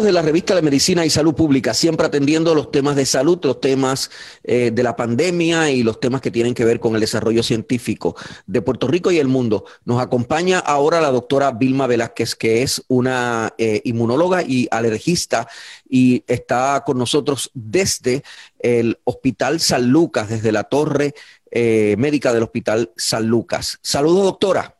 De la revista de Medicina y Salud Pública, siempre atendiendo los temas de salud, los temas eh, de la pandemia y los temas que tienen que ver con el desarrollo científico de Puerto Rico y el mundo. Nos acompaña ahora la doctora Vilma Velázquez, que es una eh, inmunóloga y alergista y está con nosotros desde el Hospital San Lucas, desde la torre eh, médica del Hospital San Lucas. Saludos, doctora.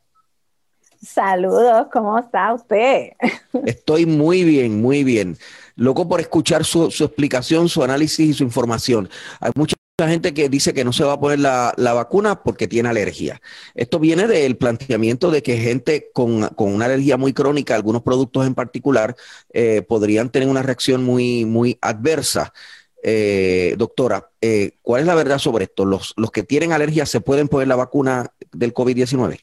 Saludos, ¿cómo está usted? Estoy muy bien, muy bien. Loco por escuchar su, explicación, su análisis y su información. Hay mucha gente que dice que no se va a poner la, vacuna porque tiene alergia. Esto viene del planteamiento de que gente con, una alergia muy crónica, algunos productos en particular, eh, podrían tener una reacción muy, muy adversa. Eh, doctora, eh, ¿cuál es la verdad sobre esto? ¿Los, ¿Los que tienen alergia se pueden poner la vacuna del COVID-19?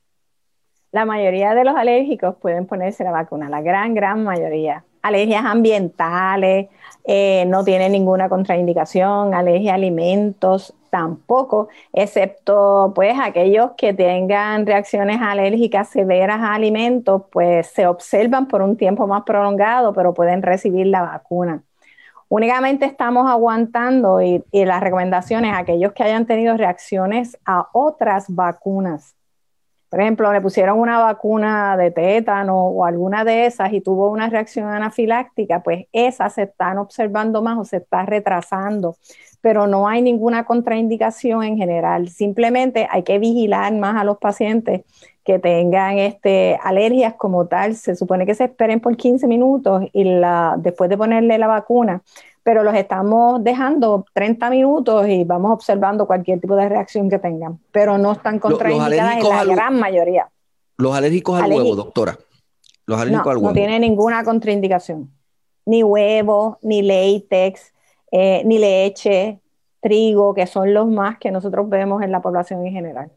La mayoría de los alérgicos pueden ponerse la vacuna, la gran, gran mayoría. Alergias ambientales, eh, no tienen ninguna contraindicación, alergia a alimentos tampoco, excepto pues aquellos que tengan reacciones alérgicas severas a alimentos, pues se observan por un tiempo más prolongado, pero pueden recibir la vacuna. Únicamente estamos aguantando y, y las recomendaciones a aquellos que hayan tenido reacciones a otras vacunas por ejemplo, le pusieron una vacuna de tétano o alguna de esas y tuvo una reacción anafiláctica, pues esas se están observando más o se está retrasando, pero no hay ninguna contraindicación en general. Simplemente hay que vigilar más a los pacientes que tengan este, alergias como tal. Se supone que se esperen por 15 minutos y la, después de ponerle la vacuna, pero los estamos dejando 30 minutos y vamos observando cualquier tipo de reacción que tengan, pero no están contraindicadas en la gran mayoría. Los alérgicos al huevo, doctora. Los alérgicos no, al huevo. No tiene ninguna contraindicación. Ni huevo, ni látex, eh, ni leche, trigo, que son los más que nosotros vemos en la población en general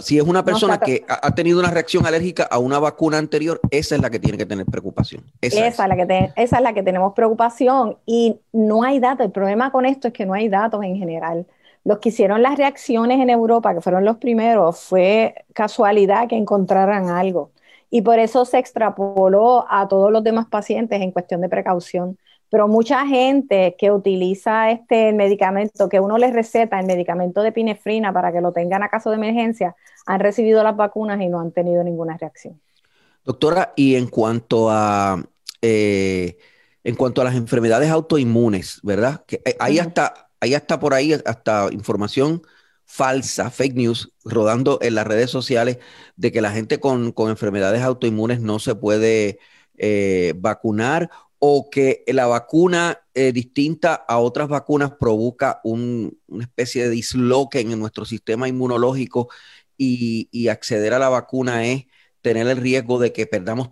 si es una persona que ha tenido una reacción alérgica a una vacuna anterior, esa es la que tiene que tener preocupación. Esa, es. La que esa es la que tenemos preocupación y no hay datos. El problema con esto es que no hay datos en general. Los que hicieron las reacciones en Europa, que fueron los primeros, fue casualidad que encontraran algo. Y por eso se extrapoló a todos los demás pacientes en cuestión de precaución pero mucha gente que utiliza este medicamento, que uno les receta el medicamento de pinefrina para que lo tengan a caso de emergencia, han recibido las vacunas y no han tenido ninguna reacción. Doctora, y en cuanto a eh, en cuanto a las enfermedades autoinmunes, ¿verdad? Que hay hasta, hay hasta por ahí hasta información falsa, fake news, rodando en las redes sociales de que la gente con, enfermedades autoinmunes no se puede eh, vacunar o que la vacuna eh, distinta a otras vacunas provoca una especie de disloque en nuestro sistema inmunológico y, acceder a la vacuna es tener el riesgo de que perdamos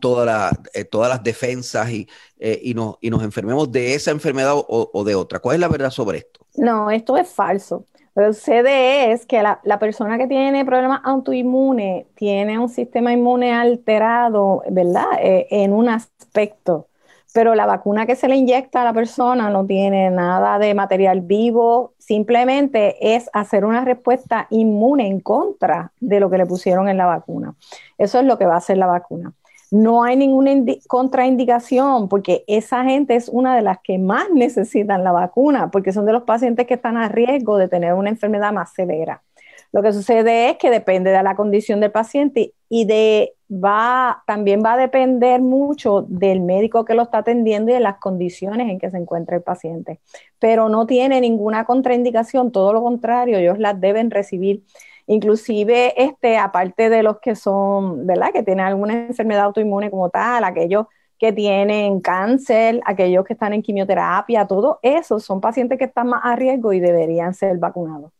eh, todas las defensas y, eh, y, nos, enfermemos de esa enfermedad o, de otra. ¿Cuál es la verdad sobre esto? No, esto es falso. Lo que sucede es que la persona que tiene problemas autoinmunes tiene un sistema inmune alterado, ¿verdad? en un aspecto pero la vacuna que se le inyecta a la persona no tiene nada de material vivo, simplemente es hacer una respuesta inmune en contra de lo que le pusieron en la vacuna. Eso es lo que va a hacer la vacuna. No hay ninguna contraindicación porque esa gente es una de las que más necesitan la vacuna, porque son de los pacientes que están a riesgo de tener una enfermedad más severa. Lo que sucede es que depende de la condición del paciente y de va también va a depender mucho del médico que lo está atendiendo y de las condiciones en que se encuentra el paciente. Pero no tiene ninguna contraindicación, todo lo contrario, ellos las deben recibir. Inclusive, este, aparte de los que son, ¿verdad? Que tienen alguna enfermedad autoinmune como tal, aquellos que tienen cáncer, aquellos que están en quimioterapia, todo eso son pacientes que están más a riesgo y deberían ser vacunados.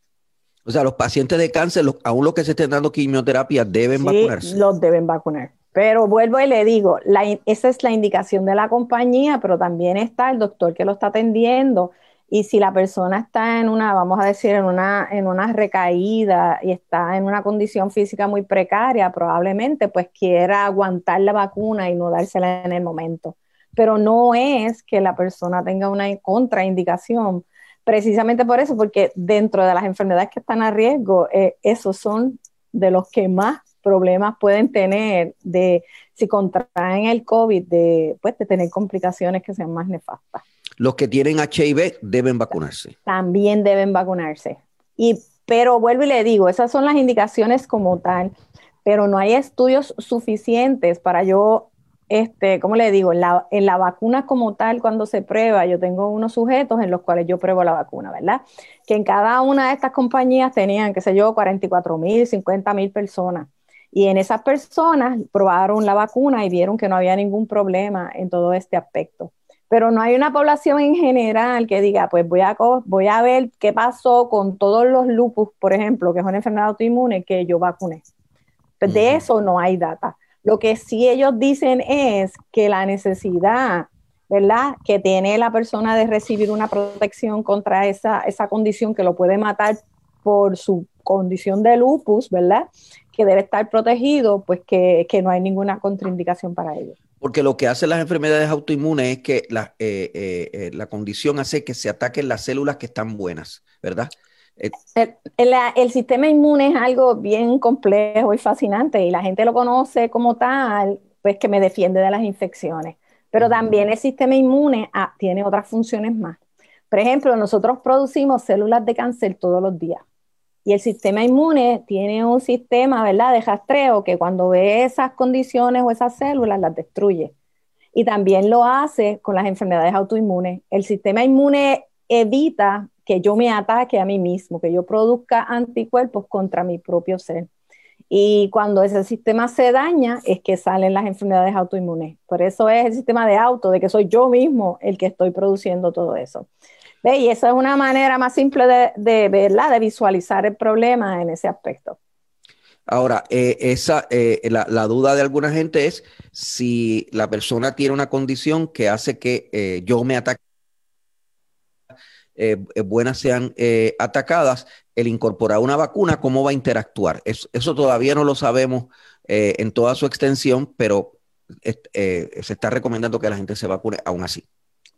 O sea, los pacientes de cáncer, aún los que se estén dando quimioterapia, deben sí, vacunarse. Los deben vacunar. Pero vuelvo y le digo, esa es la indicación de la compañía, pero también está el doctor que lo está atendiendo. Y si la persona está en una, vamos a decir, en una, en una recaída y está en una condición física muy precaria, probablemente pues quiera aguantar la vacuna y no dársela en el momento. Pero no es que la persona tenga una contraindicación, precisamente por eso, porque dentro de las enfermedades que están a riesgo, eh, esos son de los que más problemas pueden tener de si contraen el COVID, de, pues, de tener complicaciones que sean más nefastas. Los que tienen HIV deben vacunarse. También deben vacunarse. Y, pero vuelvo y le digo, esas son las indicaciones como tal, pero no hay estudios suficientes para yo, este, ¿cómo le digo? En la, en la vacuna como tal, cuando se prueba, yo tengo unos sujetos en los cuales yo pruebo la vacuna, ¿verdad? Que en cada una de estas compañías tenían, qué sé yo, 44 mil, 50 mil personas. Y en esas personas probaron la vacuna y vieron que no había ningún problema en todo este aspecto pero no hay una población en general que diga, pues voy a, voy a ver qué pasó con todos los lupus, por ejemplo, que es una enfermedad autoinmune que yo vacuné. Pues de eso no hay data. Lo que sí ellos dicen es que la necesidad, ¿verdad?, que tiene la persona de recibir una protección contra esa, esa condición que lo puede matar por su condición de lupus, ¿verdad?, que debe estar protegido, pues que, que no hay ninguna contraindicación para ello. Porque lo que hacen las enfermedades autoinmunes es que la, eh, eh, eh, la condición hace que se ataquen las células que están buenas, ¿verdad? El, sistema inmune es algo bien complejo y fascinante y la gente lo conoce como tal, pues que me defiende de las infecciones. Pero también el sistema inmune ah, tiene otras funciones más. Por ejemplo, nosotros producimos células de cáncer todos los días. Y el sistema inmune tiene un sistema, ¿verdad?, de rastreo que cuando ve esas condiciones o esas células las destruye. Y también lo hace con las enfermedades autoinmunes. El sistema inmune evita que yo me ataque a mí mismo, que yo produzca anticuerpos contra mi propio ser. Y cuando ese sistema se daña, es que salen las enfermedades autoinmunes. Por eso es el sistema de auto, de que soy yo mismo el que estoy produciendo todo eso. Y eso es una manera más simple de, de, de visualizar el problema en ese aspecto. Ahora, eh, esa, eh, la, duda de alguna gente es si la persona tiene una condición que hace que eh, yo me ataque, buenas sean atacadas, el incorporar una vacuna, ¿cómo va a interactuar? Eso, todavía no lo sabemos en toda su extensión, pero se está recomendando que la gente se vacune aún así.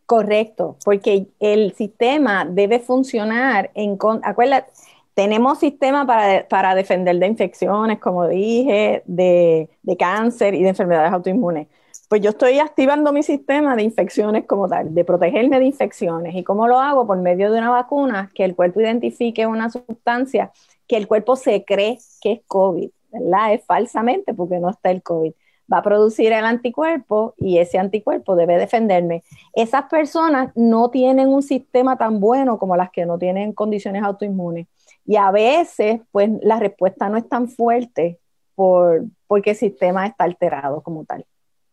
Correcto, porque el sistema debe funcionar en... Acuérdate, tenemos sistema para, para defender de infecciones, como dije, de, de, cáncer y de enfermedades autoinmunes. Pues yo estoy activando mi sistema de infecciones como tal, de protegerme de infecciones. ¿Y cómo lo hago? Por medio de una vacuna que el cuerpo identifique una sustancia que el cuerpo se cree que es COVID, ¿verdad? Es falsamente porque no está el COVID va a producir el anticuerpo y ese anticuerpo debe defenderme. Esas personas no tienen un sistema tan bueno como las que no tienen condiciones autoinmunes. Y a veces, pues, la respuesta no es tan fuerte por, porque el sistema está alterado como tal.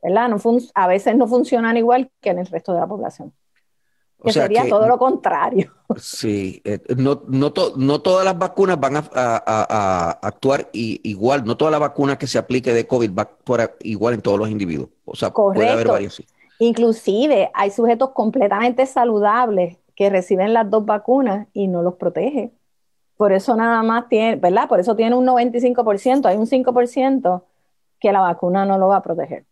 ¿Verdad? No a veces no funcionan igual que en el resto de la población que sería todo lo contrario. Sí, eh, no, no, no, todas las vacunas van a, actuar igual, no toda la vacuna que se aplique de COVID va a actuar igual en todos los individuos. O sea, puede haber varios. Inclusive hay sujetos completamente saludables que reciben las dos vacunas y no los protege. Por eso nada más tiene, ¿verdad? Por eso tiene un 95%, hay un 5% que la vacuna no lo va a proteger.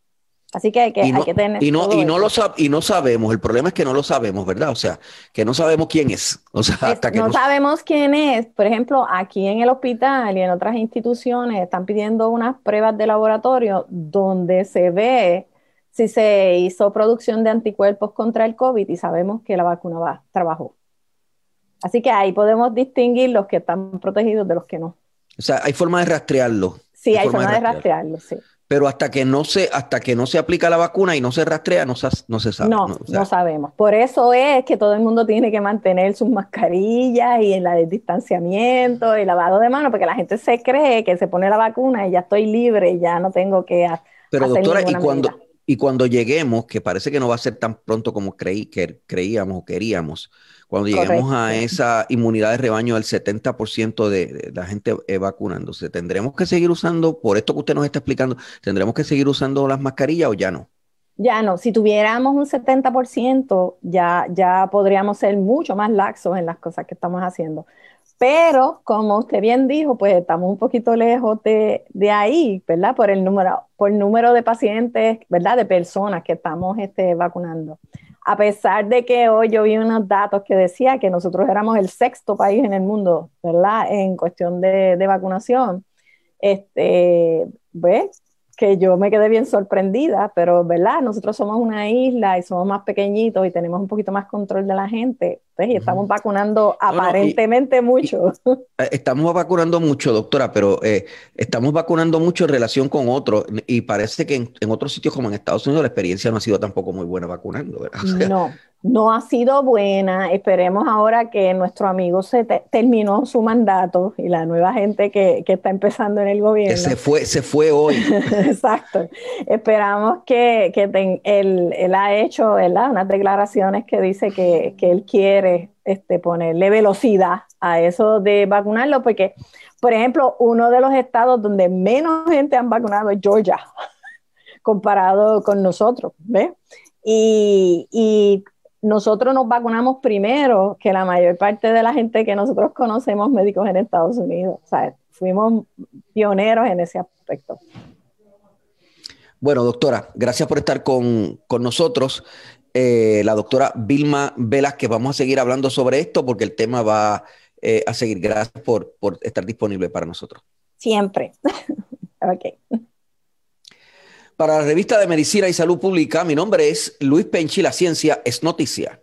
Así que hay que, hay que tener. Y no, y, no lo y no sabemos, el problema es que no lo sabemos, ¿verdad? O sea, que no sabemos quién es. O sea, hasta que no, sabemos quién es. Por ejemplo, aquí en el hospital y en otras instituciones están pidiendo unas pruebas de laboratorio donde se ve si se hizo producción de anticuerpos contra el COVID y sabemos que la vacuna va, trabajó. Así que ahí podemos distinguir los que están protegidos de los que no. O sea, hay forma de rastrearlo. Sí, hay, forma, de rastrearlo, sí pero hasta que no se, hasta que no se aplica la vacuna y no se rastrea, no se, no se sabe. No, no, sabemos. Por eso es que todo el mundo tiene que mantener sus mascarillas y el, distanciamiento y lavado de manos, porque la gente se cree que se pone la vacuna y ya estoy libre ya no tengo que Pero doctora, y cuando, Y cuando lleguemos, que parece que no va a ser tan pronto como creí, que creíamos o queríamos, cuando lleguemos a esa inmunidad de rebaño del 70% de, la gente vacunándose, ¿tendremos que seguir usando, por esto que usted nos está explicando, ¿tendremos que seguir usando las mascarillas o ya no? Ya no, si tuviéramos un 70%, ya, ya podríamos ser mucho más laxos en las cosas que estamos haciendo. Pero, como usted bien dijo, pues estamos un poquito lejos de, de ahí, ¿verdad? Por el número, por número de pacientes, ¿verdad? De personas que estamos este, vacunando. A pesar de que hoy yo vi unos datos que decía que nosotros éramos el sexto país en el mundo, ¿verdad? En cuestión de, de vacunación. Este, ¿ves? Que yo me quedé bien sorprendida, pero verdad, nosotros somos una isla y somos más pequeñitos y tenemos un poquito más control de la gente, pues, y estamos vacunando aparentemente mucho. Eh, estamos vacunando mucho, doctora, pero eh, estamos vacunando mucho en relación con otros y parece que en, otros sitios como en Estados Unidos la experiencia no ha sido tampoco muy buena vacunando, ¿verdad? no, no ha sido buena. Esperemos ahora que nuestro amigo se terminó su mandato y la nueva gente que, que, está empezando en el gobierno. se fue, se fue hoy. Exacto. Esperamos que, que él, él, ha hecho ¿verdad? unas declaraciones que dice que, que él quiere este, ponerle velocidad a eso de vacunarlo, porque, por ejemplo, uno de los estados donde menos gente han vacunado es Georgia, comparado con nosotros, ¿ves? Y, y nosotros nos vacunamos primero que la mayor parte de la gente que nosotros conocemos médicos en Estados Unidos. O sea, fuimos pioneros en ese aspecto. Bueno, doctora, gracias por estar con, nosotros. Eh, la doctora Vilma Velázquez, vamos a seguir hablando sobre esto porque el tema va eh, a seguir. Gracias por, por estar disponible para nosotros. Siempre. ok. Para la revista de Medicina y Salud Pública, mi nombre es Luis Penchi, la ciencia es noticia.